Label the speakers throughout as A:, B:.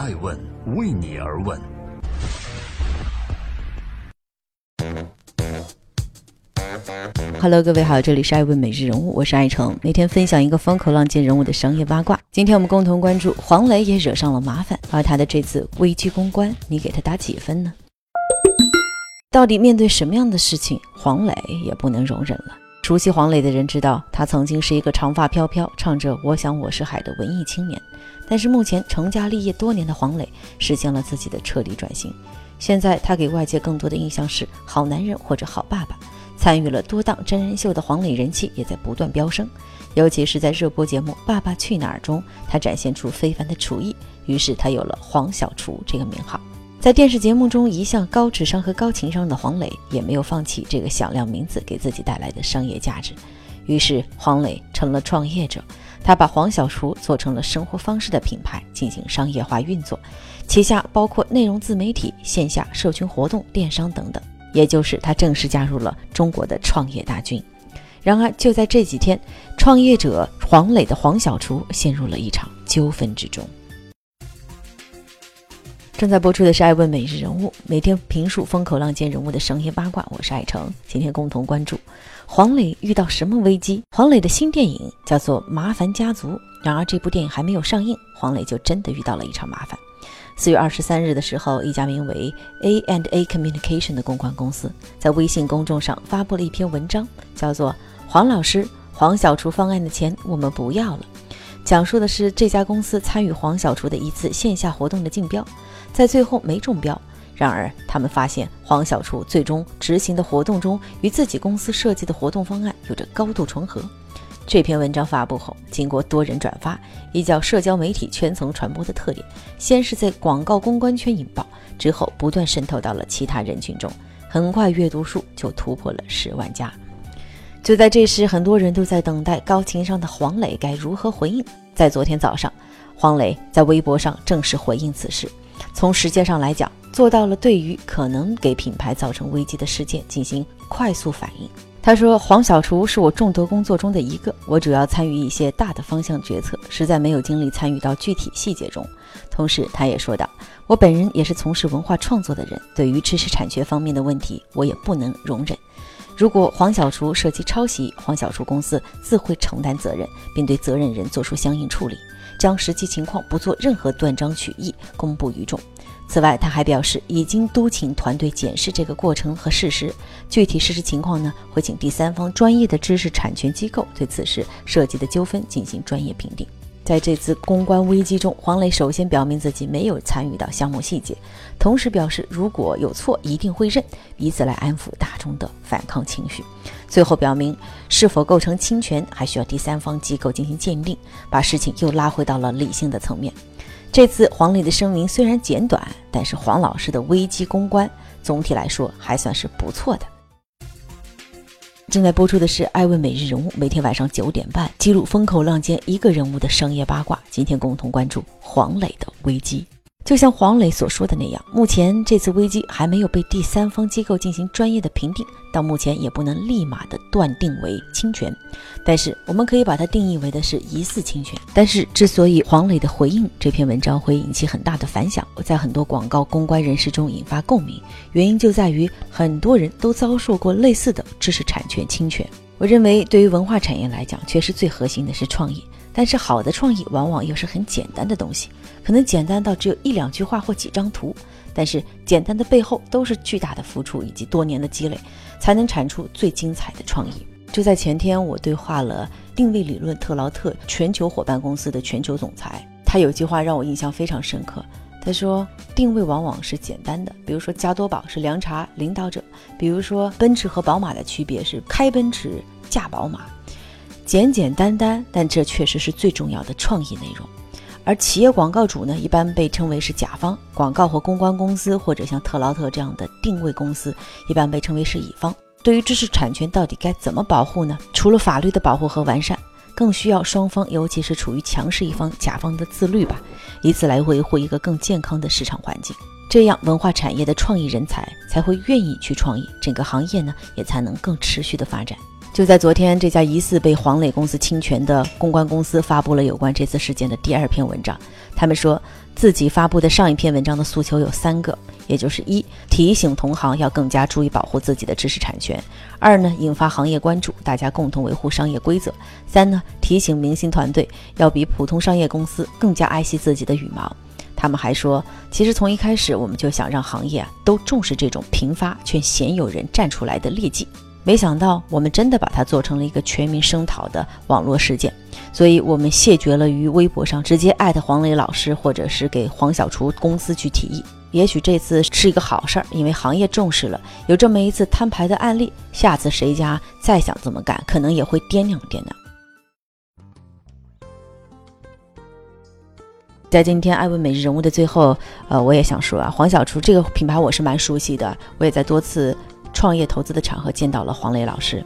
A: 爱问为你而问。
B: Hello，各位好，这里是爱问每日人物，我是爱成，每天分享一个风口浪尖人物的商业八卦。今天我们共同关注黄磊也惹上了麻烦，而他的这次危机公关，你给他打几分呢？到底面对什么样的事情，黄磊也不能容忍了？熟悉黄磊的人知道，他曾经是一个长发飘飘、唱着“我想我是海”的文艺青年。但是目前成家立业多年的黄磊，实现了自己的彻底转型。现在他给外界更多的印象是好男人或者好爸爸。参与了多档真人秀的黄磊人气也在不断飙升，尤其是在热播节目《爸爸去哪儿》中，他展现出非凡的厨艺，于是他有了“黄小厨”这个名号。在电视节目中，一向高智商和高情商的黄磊也没有放弃这个响亮名字给自己带来的商业价值，于是黄磊成了创业者。他把黄小厨做成了生活方式的品牌，进行商业化运作，旗下包括内容自媒体、线下社群活动、电商等等。也就是他正式加入了中国的创业大军。然而就在这几天，创业者黄磊的黄小厨陷入了一场纠纷之中。正在播出的是《爱问每日人物》，每天评述风口浪尖人物的商业八卦。我是爱成，今天共同关注黄磊遇到什么危机？黄磊的新电影叫做《麻烦家族》，然而这部电影还没有上映，黄磊就真的遇到了一场麻烦。四月二十三日的时候，一家名为 A and A Communication 的公关公司在微信公众上发布了一篇文章，叫做《黄老师黄小厨方案的钱我们不要了》，讲述的是这家公司参与黄小厨的一次线下活动的竞标。在最后没中标，然而他们发现黄小厨最终执行的活动中，与自己公司设计的活动方案有着高度重合。这篇文章发布后，经过多人转发，依照社交媒体圈层传播的特点，先是在广告公关圈引爆，之后不断渗透到了其他人群中，很快阅读数就突破了十万加。就在这时，很多人都在等待高情商的黄磊该如何回应。在昨天早上，黄磊在微博上正式回应此事。从时间上来讲，做到了对于可能给品牌造成危机的事件进行快速反应。他说：“黄小厨是我众多工作中的一个，我主要参与一些大的方向决策，实在没有精力参与到具体细节中。”同时，他也说道：“我本人也是从事文化创作的人，对于知识产权方面的问题，我也不能容忍。如果黄小厨涉及抄袭，黄小厨公司自会承担责任，并对责任人作出相应处理。”将实际情况不做任何断章取义公布于众。此外，他还表示已经督请团队检视这个过程和事实，具体事实情况呢，会请第三方专业的知识产权机构对此事涉及的纠纷进行专业评定。在这次公关危机中，黄磊首先表明自己没有参与到项目细节，同时表示如果有错一定会认，以此来安抚大众的反抗情绪。最后表明是否构成侵权，还需要第三方机构进行鉴定，把事情又拉回到了理性的层面。这次黄磊的声明虽然简短，但是黄老师的危机公关总体来说还算是不错的。正在播出的是《爱问每日人物》，每天晚上九点半记录风口浪尖一个人物的商业八卦。今天共同关注黄磊的危机。就像黄磊所说的那样，目前这次危机还没有被第三方机构进行专业的评定，到目前也不能立马的断定为侵权，但是我们可以把它定义为的是疑似侵权。但是之所以黄磊的回应这篇文章会引起很大的反响，在很多广告公关人士中引发共鸣，原因就在于很多人都遭受过类似的知识产权侵权。我认为，对于文化产业来讲，确实最核心的是创意。但是好的创意往往又是很简单的东西，可能简单到只有一两句话或几张图，但是简单的背后都是巨大的付出以及多年的积累，才能产出最精彩的创意。就在前天，我对话了定位理论特劳特全球伙伴公司的全球总裁，他有句话让我印象非常深刻。他说，定位往往是简单的，比如说加多宝是凉茶领导者，比如说奔驰和宝马的区别是开奔驰驾宝马。简简单单，但这确实是最重要的创意内容。而企业广告主呢，一般被称为是甲方；广告和公关公司或者像特劳特这样的定位公司，一般被称为是乙方。对于知识产权到底该怎么保护呢？除了法律的保护和完善，更需要双方，尤其是处于强势一方甲方的自律吧，以此来维护一个更健康的市场环境。这样，文化产业的创意人才才会愿意去创意，整个行业呢也才能更持续的发展。就在昨天，这家疑似被黄磊公司侵权的公关公司发布了有关这次事件的第二篇文章。他们说自己发布的上一篇文章的诉求有三个，也就是一提醒同行要更加注意保护自己的知识产权；二呢引发行业关注，大家共同维护商业规则；三呢提醒明星团队要比普通商业公司更加爱惜自己的羽毛。他们还说，其实从一开始我们就想让行业啊都重视这种频发却鲜有人站出来的劣迹。没想到我们真的把它做成了一个全民声讨的网络事件，所以我们谢绝了于微博上直接艾特黄磊老师，或者是给黄小厨公司去提议。也许这次是一个好事儿，因为行业重视了，有这么一次摊牌的案例，下次谁家再想这么干，可能也会掂量掂量。在今天艾问每日人物的最后，呃，我也想说啊，黄小厨这个品牌我是蛮熟悉的，我也在多次。创业投资的场合见到了黄磊老师，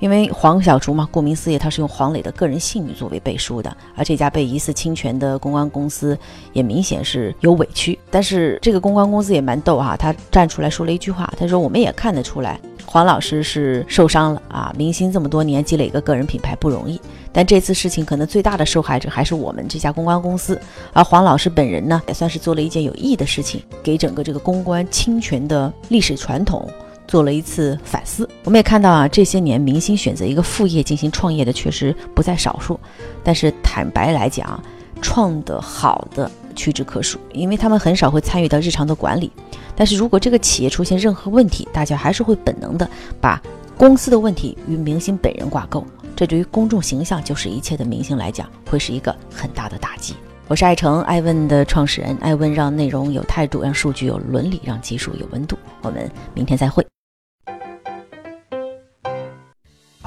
B: 因为黄小厨嘛，顾名思义，他是用黄磊的个人信誉作为背书的，而这家被疑似侵权的公关公司也明显是有委屈。但是这个公关公司也蛮逗哈，他站出来说了一句话，他说：“我们也看得出来，黄老师是受伤了啊，明星这么多年积累一个个人品牌不容易，但这次事情可能最大的受害者还是我们这家公关公司，而黄老师本人呢，也算是做了一件有益的事情，给整个这个公关侵权的历史传统。”做了一次反思，我们也看到啊，这些年明星选择一个副业进行创业的确实不在少数。但是坦白来讲，创得好的屈指可数，因为他们很少会参与到日常的管理。但是如果这个企业出现任何问题，大家还是会本能的把公司的问题与明星本人挂钩，这对于公众形象就是一切的明星来讲，会是一个很大的打击。我是爱成爱问的创始人，爱问让内容有态度，让数据有伦理，让技术有温度。我们明天再会。